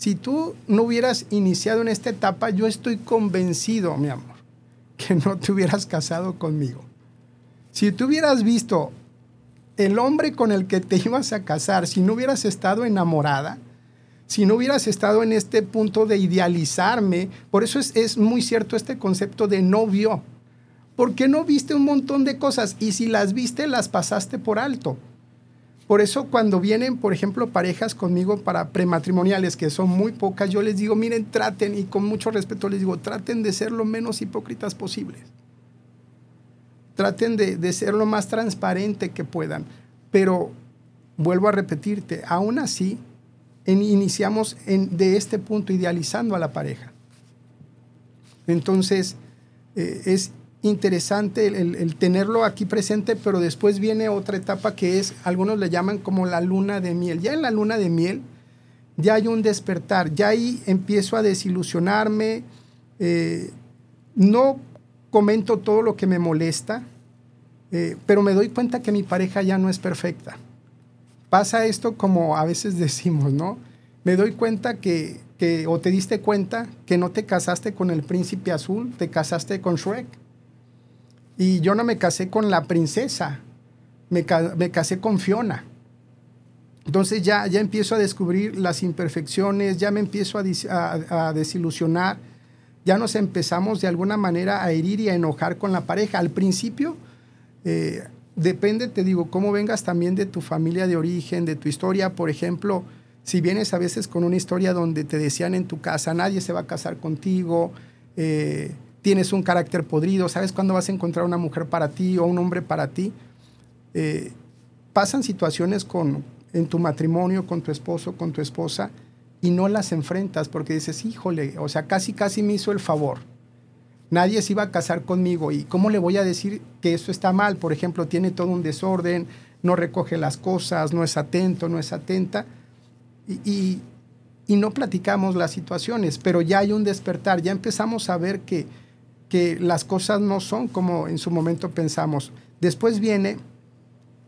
si tú no hubieras iniciado en esta etapa, yo estoy convencido, mi amor, que no te hubieras casado conmigo. Si tú hubieras visto el hombre con el que te ibas a casar, si no hubieras estado enamorada, si no hubieras estado en este punto de idealizarme, por eso es, muy cierto este concepto de novio, porque no viste un montón de cosas y si las viste las pasaste por alto. Por eso cuando vienen, por ejemplo, parejas conmigo para prematrimoniales, que son muy pocas, yo les digo, miren, traten, y con mucho respeto les digo, traten de ser lo menos hipócritas posibles. Traten de, ser lo más transparente que puedan. Pero vuelvo a repetirte, aún así, iniciamos de este punto idealizando a la pareja. Entonces, eh, es interesante el, tenerlo aquí presente, pero después viene otra etapa que es, algunos le llaman como la luna de miel. Ya en la luna de miel ya hay un despertar, ya ahí empiezo a desilusionarme, eh, no comento todo lo que me molesta, eh, pero me doy cuenta que mi pareja ya no es perfecta. Pasa esto como a veces decimos, ¿no? Me doy cuenta que, que, o te diste cuenta que no te casaste con el príncipe azul, te casaste con Shrek y yo no me casé con la princesa, me, casé con Fiona. Entonces ya, ya empiezo a descubrir las imperfecciones, ya me empiezo a, desilusionar, ya nos empezamos de alguna manera a herir y a enojar con la pareja. Al principio, eh, depende, te digo, cómo vengas también de tu familia de origen, de tu historia. Por ejemplo, si vienes a veces con una historia donde te decían en tu casa, nadie se va a casar contigo, eh, tienes un carácter podrido, sabes cuándo vas a encontrar una mujer para ti o un hombre para ti. Eh, pasan situaciones con, en tu matrimonio, con tu esposo, con tu esposa, y no las enfrentas porque dices, híjole, o sea, casi, casi me hizo el favor. nadie se iba a casar conmigo y cómo le voy a decir que eso está mal, por ejemplo, tiene todo un desorden, no recoge las cosas, no es atento, no es atenta y, y, no platicamos las situaciones, pero ya hay un despertar, ya empezamos a ver que, que las cosas no son como en su momento pensamos. Después viene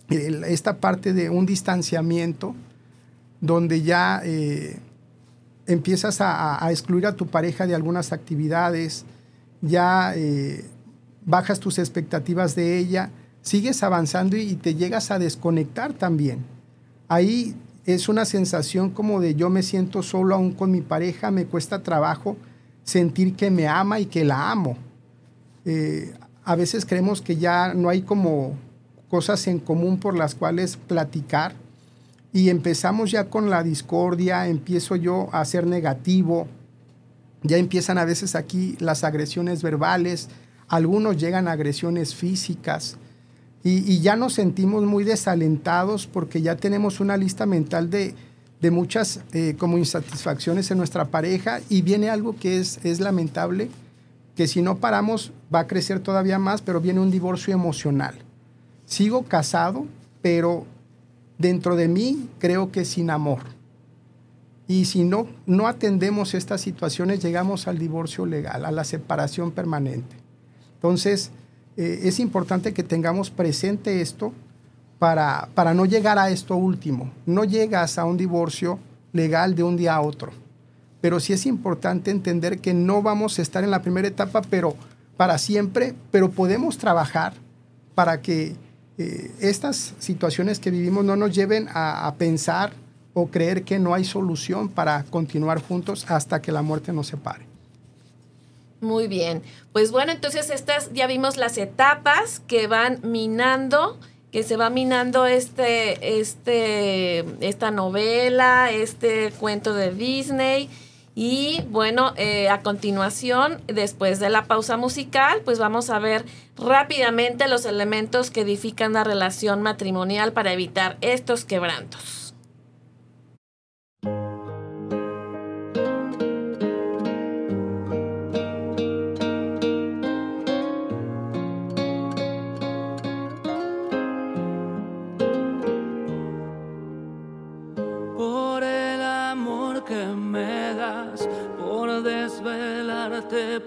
esta parte de un distanciamiento donde ya eh, empiezas a, excluir a tu pareja de algunas actividades, ya eh, bajas tus expectativas de ella, sigues avanzando y te llegas a desconectar también. Ahí es una sensación como de yo me siento solo aún con mi pareja, me cuesta trabajo sentir que me ama y que la amo. Eh, a veces creemos que ya no hay como cosas en común por las cuales platicar y empezamos ya con la discordia, empiezo yo a ser negativo, ya empiezan a veces aquí las agresiones verbales, algunos llegan a agresiones físicas y, ya nos sentimos muy desalentados porque ya tenemos una lista mental de, muchas eh, como insatisfacciones en nuestra pareja y viene algo que es, es lamentable, que si no paramos va a crecer todavía más, pero viene un divorcio emocional. Sigo casado, pero dentro de mí creo que sin amor. Y si no, no atendemos estas situaciones, llegamos al divorcio legal, a la separación permanente. Entonces, eh, es importante que tengamos presente esto para, para no llegar a esto último. No llegas a un divorcio legal de un día a otro. Pero sí es importante entender que no vamos a estar en la primera etapa, pero para siempre, pero podemos trabajar para que eh, estas situaciones que vivimos no nos lleven a, pensar o creer que no hay solución para continuar juntos hasta que la muerte nos separe. Muy bien. Pues bueno, entonces estas ya vimos las etapas que van minando, que se va minando este, este, esta novela, este cuento de Disney. Y bueno, eh, a continuación, después de la pausa musical, pues vamos a ver rápidamente los elementos que edifican la relación matrimonial para evitar estos quebrantos.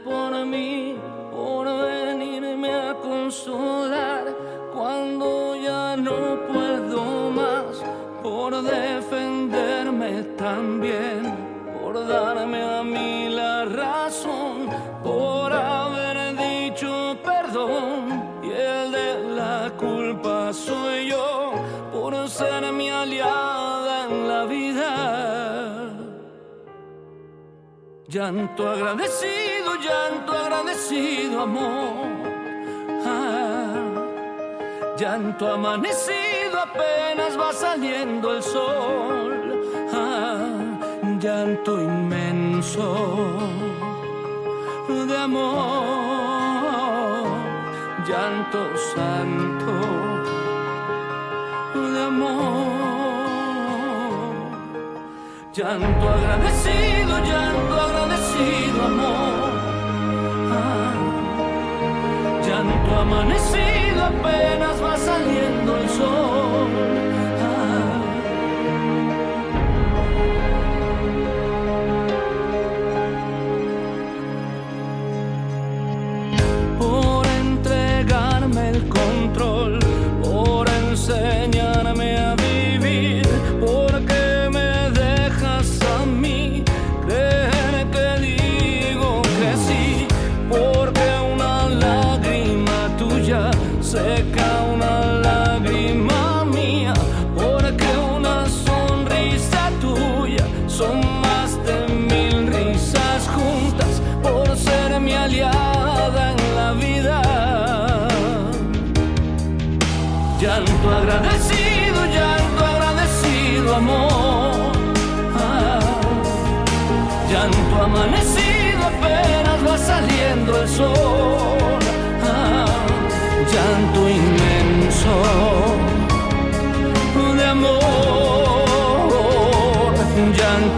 Por mí, por venirme a consolar cuando ya no puedo más, por defenderme también, por darme a mí la razón, por haber dicho perdón y el de la culpa soy yo, por ser mi aliada en la vida. Llanto agradecido, llanto agradecido, amor. Ah, llanto amanecido, apenas va saliendo el sol. Ah, llanto inmenso de amor. Llanto santo de amor Llanto agradecido, llanto agradecido, amor. Llanto amanecido, apenas va saliendo el sol.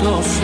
Santo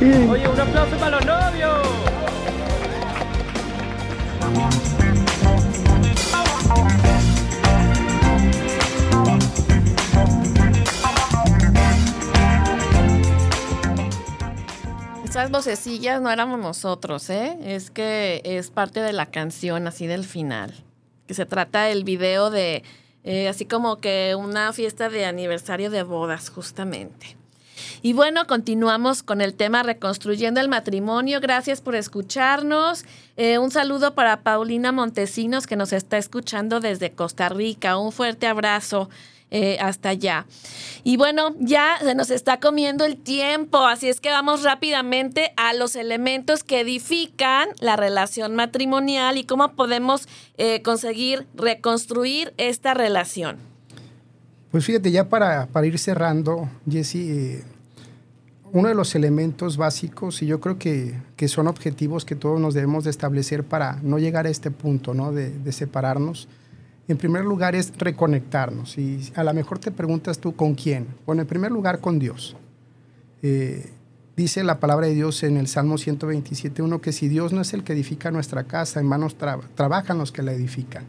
Oye, un aplauso para los novios. Esas vocecillas no éramos nosotros, ¿eh? Es que es parte de la canción, así del final. Que se trata del video de, eh, así como que una fiesta de aniversario de bodas, justamente. Y bueno, continuamos con el tema Reconstruyendo el Matrimonio. Gracias por escucharnos. Eh, un saludo para Paulina Montesinos, que nos está escuchando desde Costa Rica. Un fuerte abrazo. Eh, hasta allá. Y bueno, ya se nos está comiendo el tiempo, así es que vamos rápidamente a los elementos que edifican la relación matrimonial y cómo podemos eh, conseguir reconstruir esta relación. Pues fíjate, ya para, para ir cerrando, Jesse, uno de los elementos básicos, y yo creo que, que, son objetivos que todos nos debemos de establecer para no llegar a este punto ¿no? de, separarnos, en primer lugar es reconectarnos. Y a lo mejor te preguntas tú, ¿con quién? Bueno, en primer lugar, con Dios. Eh, dice la palabra de Dios en el Salmo 127.1 que si Dios no es el que edifica nuestra casa, en manos trabajan los que la edifican.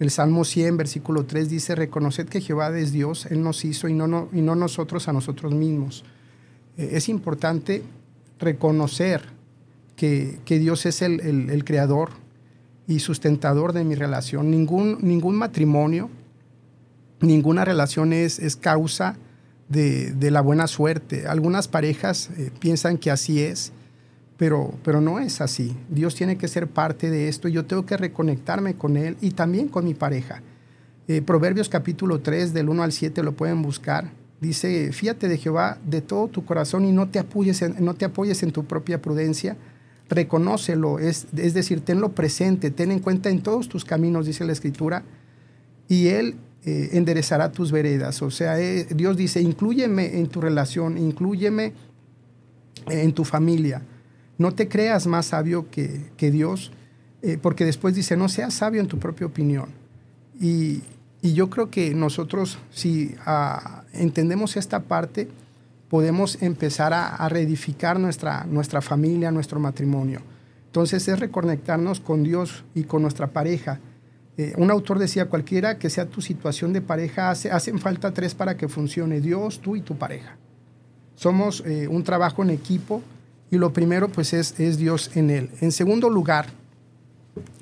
El Salmo 100, versículo 3 dice, reconoced que Jehová es Dios, Él nos hizo y no, y no nosotros a nosotros mismos. Eh, es importante reconocer que, que Dios es el, el, creador, y sustentador de mi relación. Ningún, ningún matrimonio, ninguna relación es, es causa de, de, la buena suerte. Algunas parejas eh, piensan que así es, pero, pero no es así. Dios tiene que ser parte de esto y yo tengo que reconectarme con Él y también con mi pareja. Eh, Proverbios capítulo 3, del 1 al 7, lo pueden buscar. Dice, fíjate de Jehová de todo tu corazón y no te apoyes en, no te apoyes en tu propia prudencia reconócelo, es, es decir, tenlo presente, ten en cuenta en todos tus caminos, dice la Escritura, y Él eh, enderezará tus veredas. O sea, eh, Dios dice, inclúyeme en tu relación, inclúyeme en tu familia. No te creas más sabio que, que Dios, eh, porque después dice, no seas sabio en tu propia opinión. Y, y yo creo que nosotros, si ah, entendemos esta parte, podemos empezar a, reedificar nuestra, nuestra familia, nuestro matrimonio. Entonces es reconectarnos con Dios y con nuestra pareja. Eh, un autor decía, cualquiera que sea tu situación de pareja, hace, hacen falta tres para que funcione, Dios, tú y tu pareja. Somos eh, un trabajo en equipo y lo primero pues es, es Dios en él. En segundo lugar,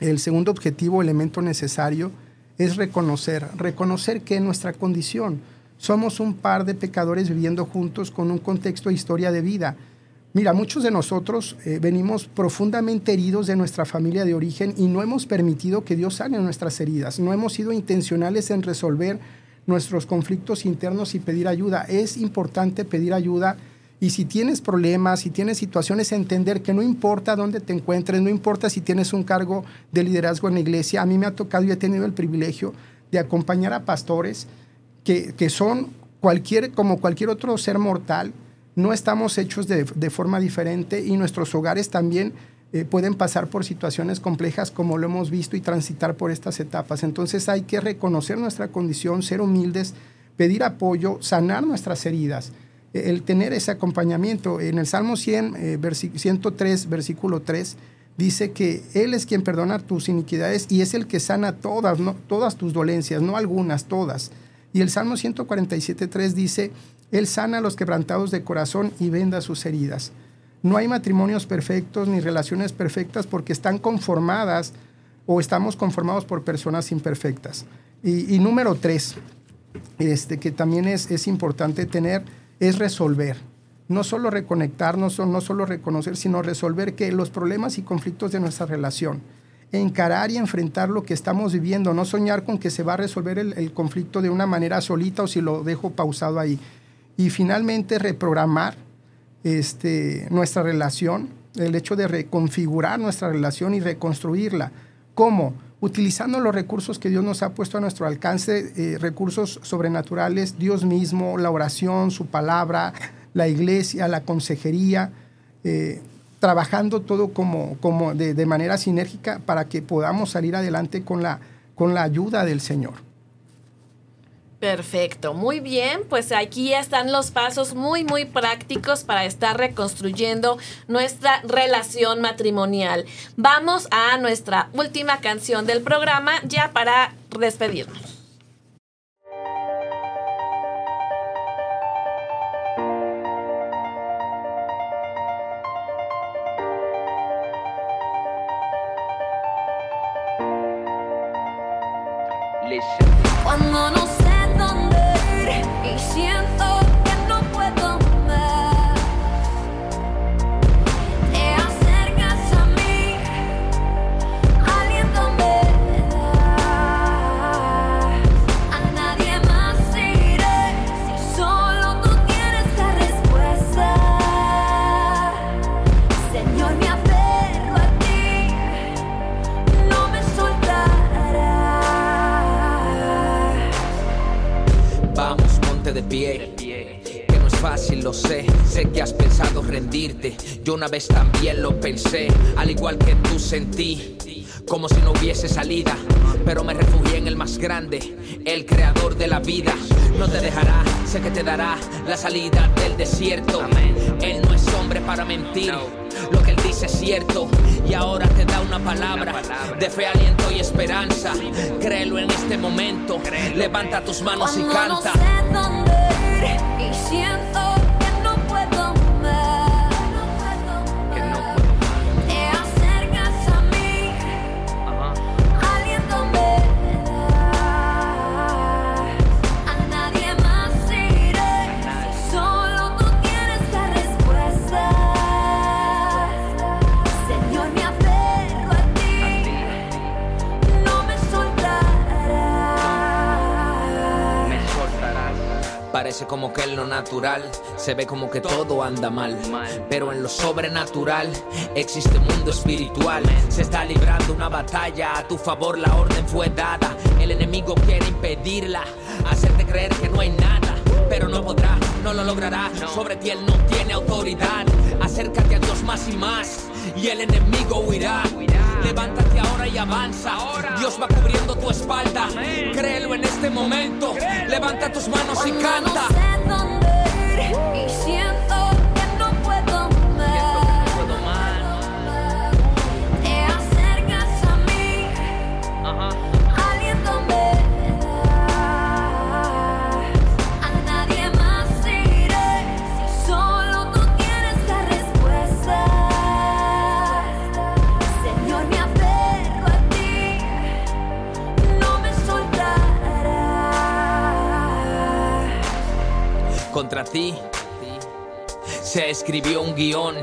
el segundo objetivo, elemento necesario, es reconocer, reconocer que nuestra condición, somos un par de pecadores viviendo juntos con un contexto e historia de vida. Mira, muchos de nosotros eh, venimos profundamente heridos de nuestra familia de origen y no hemos permitido que Dios sane nuestras heridas. No hemos sido intencionales en resolver nuestros conflictos internos y pedir ayuda. Es importante pedir ayuda y si tienes problemas, si tienes situaciones, entender que no importa dónde te encuentres, no importa si tienes un cargo de liderazgo en la iglesia. A mí me ha tocado y he tenido el privilegio de acompañar a pastores que, son cualquier, como cualquier otro ser mortal, no estamos hechos de, forma diferente y nuestros hogares también eh, pueden pasar por situaciones complejas como lo hemos visto y transitar por estas etapas. Entonces hay que reconocer nuestra condición, ser humildes, pedir apoyo, sanar nuestras heridas, el tener ese acompañamiento. En el Salmo 100, 103, eh, versículo 3, dice que Él es quien perdona tus iniquidades y es el que sana todas, no, todas tus dolencias, no algunas, todas. Y el Salmo 147.3 dice, Él sana a los quebrantados de corazón y venda sus heridas. No hay matrimonios perfectos ni relaciones perfectas porque están conformadas o estamos conformados por personas imperfectas. Y, número tres, este, que también es, es importante tener, es resolver. No solo reconectarnos, no solo reconocer, sino resolver que los problemas y conflictos de nuestra relación encarar y enfrentar lo que estamos viviendo, no soñar con que se va a resolver el, conflicto de una manera solita o si lo dejo pausado ahí. Y finalmente reprogramar este, nuestra relación, el hecho de reconfigurar nuestra relación y reconstruirla. ¿Cómo? Utilizando los recursos que Dios nos ha puesto a nuestro alcance, eh, recursos sobrenaturales, Dios mismo, la oración, su palabra, la iglesia, la consejería. Eh, trabajando todo como, como de, manera sinérgica para que podamos salir adelante con la, con la ayuda del Señor. Perfecto, muy bien, pues aquí están los pasos muy, muy prácticos para estar reconstruyendo nuestra relación matrimonial. Vamos a nuestra última canción del programa ya para despedirnos. Yo una vez también lo pensé, al igual que tú sentí. Como si no hubiese salida, pero me refugié en el más grande, el creador de la vida. No te dejará, sé que te dará la salida del desierto. Él no es hombre para mentir. Lo que él dice es cierto y ahora te da una palabra de fe, aliento y esperanza. Créelo en este momento. Levanta tus manos y canta. no sé dónde ir y siento Parece como que en lo natural se ve como que todo anda mal. Pero en lo sobrenatural existe un mundo espiritual. Se está librando una batalla, a tu favor la orden fue dada. El enemigo quiere impedirla, hacerte creer que no hay nada. Pero no podrá, no lo logrará. Sobre ti él no tiene autoridad. Acércate a Dios más y más, y el enemigo huirá. Levántate ahora y avanza. Dios va cubriendo tu espalda. Créelo en este momento. Levanta tus manos y canta. no sé dónde ir y escribió un guion,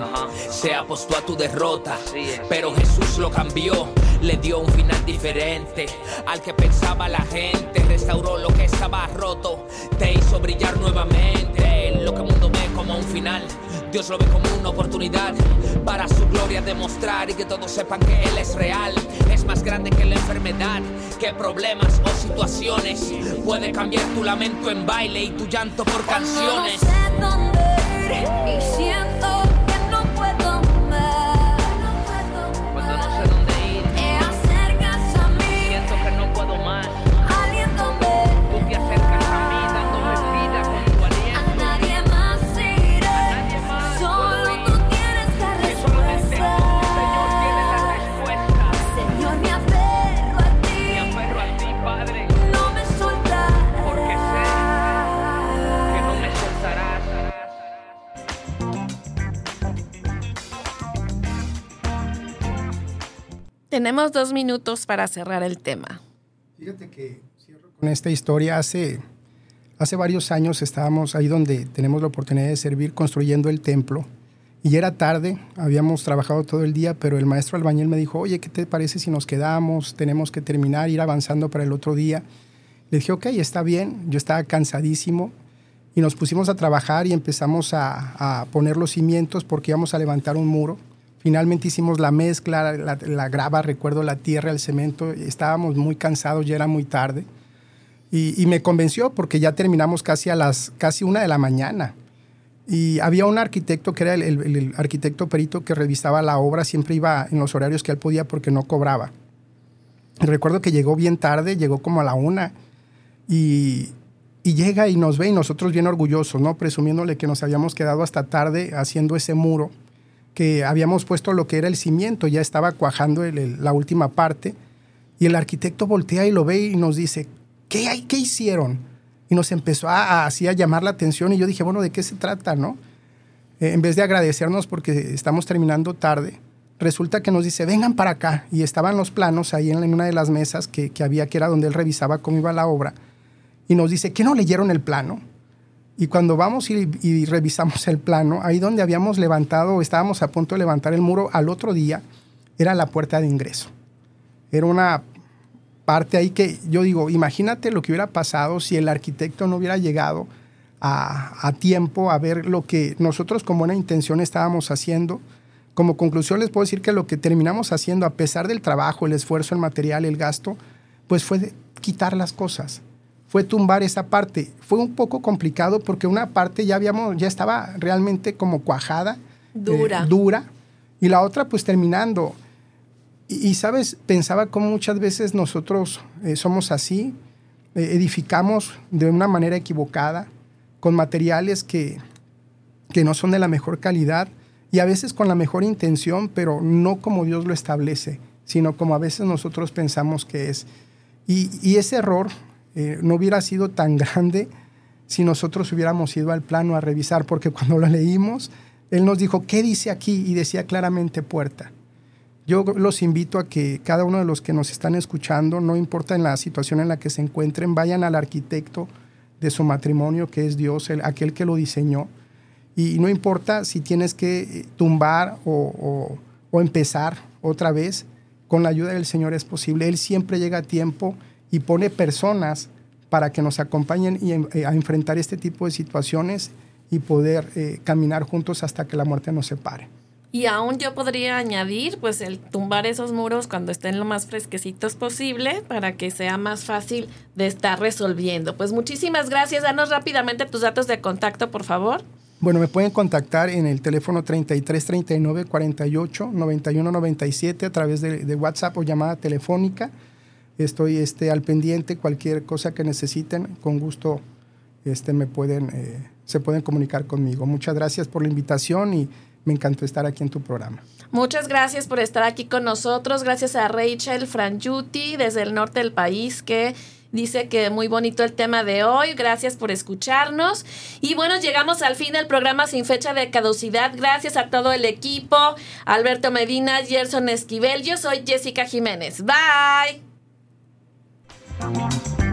se apostó a tu derrota, pero Jesús lo cambió, le dio un final diferente al que pensaba la gente, restauró lo que estaba roto, te hizo brillar nuevamente, lo que el mundo ve como un final. Dios lo ve como una oportunidad para su gloria demostrar y que todos sepan que Él es real. Es más grande que la enfermedad, que problemas o situaciones. Puede cambiar tu lamento en baile y tu llanto por canciones. Y siento Tenemos dos minutos para cerrar el tema. Fíjate que cierro con esta historia. Hace, hace varios años estábamos ahí donde tenemos la oportunidad de servir construyendo el templo. Y ya era tarde, habíamos trabajado todo el día, pero el maestro albañil me dijo, oye, ¿qué te parece si nos quedamos? Tenemos que terminar, ir avanzando para el otro día. Le dije, ok, está bien. Yo estaba cansadísimo y nos pusimos a trabajar y empezamos a, a poner los cimientos porque íbamos a levantar un muro. Finalmente hicimos la mezcla, la, grava, recuerdo la tierra, el cemento. Estábamos muy cansados, ya era muy tarde. Y, me convenció porque ya terminamos casi a las casi una de la mañana. Y había un arquitecto que era el, arquitecto perito que revisaba la obra, siempre iba en los horarios que él podía porque no cobraba. Recuerdo que llegó bien tarde, llegó como a la una. Y y llega y nos ve y nosotros bien orgullosos, ¿no? Presumiéndole que nos habíamos quedado hasta tarde haciendo ese muro, que habíamos puesto lo que era el cimiento, ya estaba cuajando la última parte. Y el arquitecto voltea y lo ve y nos dice, ¿qué, hay, qué hicieron? Y nos empezó a, así a llamar la atención y yo dije, bueno, ¿de qué se trata, no? Eh, en vez de agradecernos porque estamos terminando tarde, resulta que nos dice, vengan para acá. Y estaban los planos ahí en una de las mesas que, que había, que era donde él revisaba cómo iba la obra y nos dice, ¿qué no leyeron el plano? Y cuando vamos y, revisamos el plano, ahí donde habíamos levantado, estábamos a punto de levantar el muro al otro día, era la puerta de ingreso. Era una parte ahí que yo digo, imagínate lo que hubiera pasado si el arquitecto no hubiera llegado a, a tiempo a ver lo que nosotros con buena intención estábamos haciendo. Como conclusión les puedo decir que lo que terminamos haciendo, a pesar del trabajo, el esfuerzo, el material, el gasto, pues fue quitar las cosas fue tumbar esa parte. Fue un poco complicado porque una parte ya habíamos, ya estaba realmente como cuajada, eh, dura, y la otra pues terminando. Y, sabes, pensaba cómo muchas veces nosotros eh, somos así, eh, edificamos de una manera equivocada, con materiales que, que no son de la mejor calidad y a veces con la mejor intención, pero no como Dios lo establece, sino como a veces nosotros pensamos que es. Y, y ese error eh, no hubiera sido tan grande si nosotros hubiéramos ido al plano a revisar, porque cuando lo leímos, él nos dijo, ¿qué dice aquí? Y decía claramente puerta. Yo los invito a que cada uno de los que nos están escuchando, no importa en la situación en la que se encuentren, vayan al arquitecto de su matrimonio, que es Dios, aquel que lo diseñó. Y no importa si tienes que eh, tumbar o empezar otra vez, con la ayuda del Señor es posible. Él siempre llega a tiempo y pone personas para que nos acompañen y, eh, a enfrentar este tipo de situaciones y poder eh, caminar juntos hasta que la muerte nos separe. Y aún yo podría añadir, pues, el tumbar esos muros cuando estén lo más fresquecitos posible para que sea más fácil de estar resolviendo. Pues muchísimas gracias. Danos rápidamente tus datos de contacto, por favor. Bueno, me pueden contactar en el teléfono 33 39 48 91 97 a través de, de WhatsApp o llamada telefónica. Estoy este, al pendiente, cualquier cosa que necesiten, con gusto este, me pueden, eh, se pueden comunicar conmigo. Muchas gracias por la invitación y me encantó estar aquí en tu programa. Muchas gracias por estar aquí con nosotros. Gracias a Rachel Frangiuti desde el norte del país que dice que muy bonito el tema de hoy. Gracias por escucharnos. Y bueno, llegamos al fin del programa sin fecha de caducidad. Gracias a todo el equipo. Alberto Medina, Gerson Esquivel. Yo soy Jessica Jiménez. Bye. Thank you.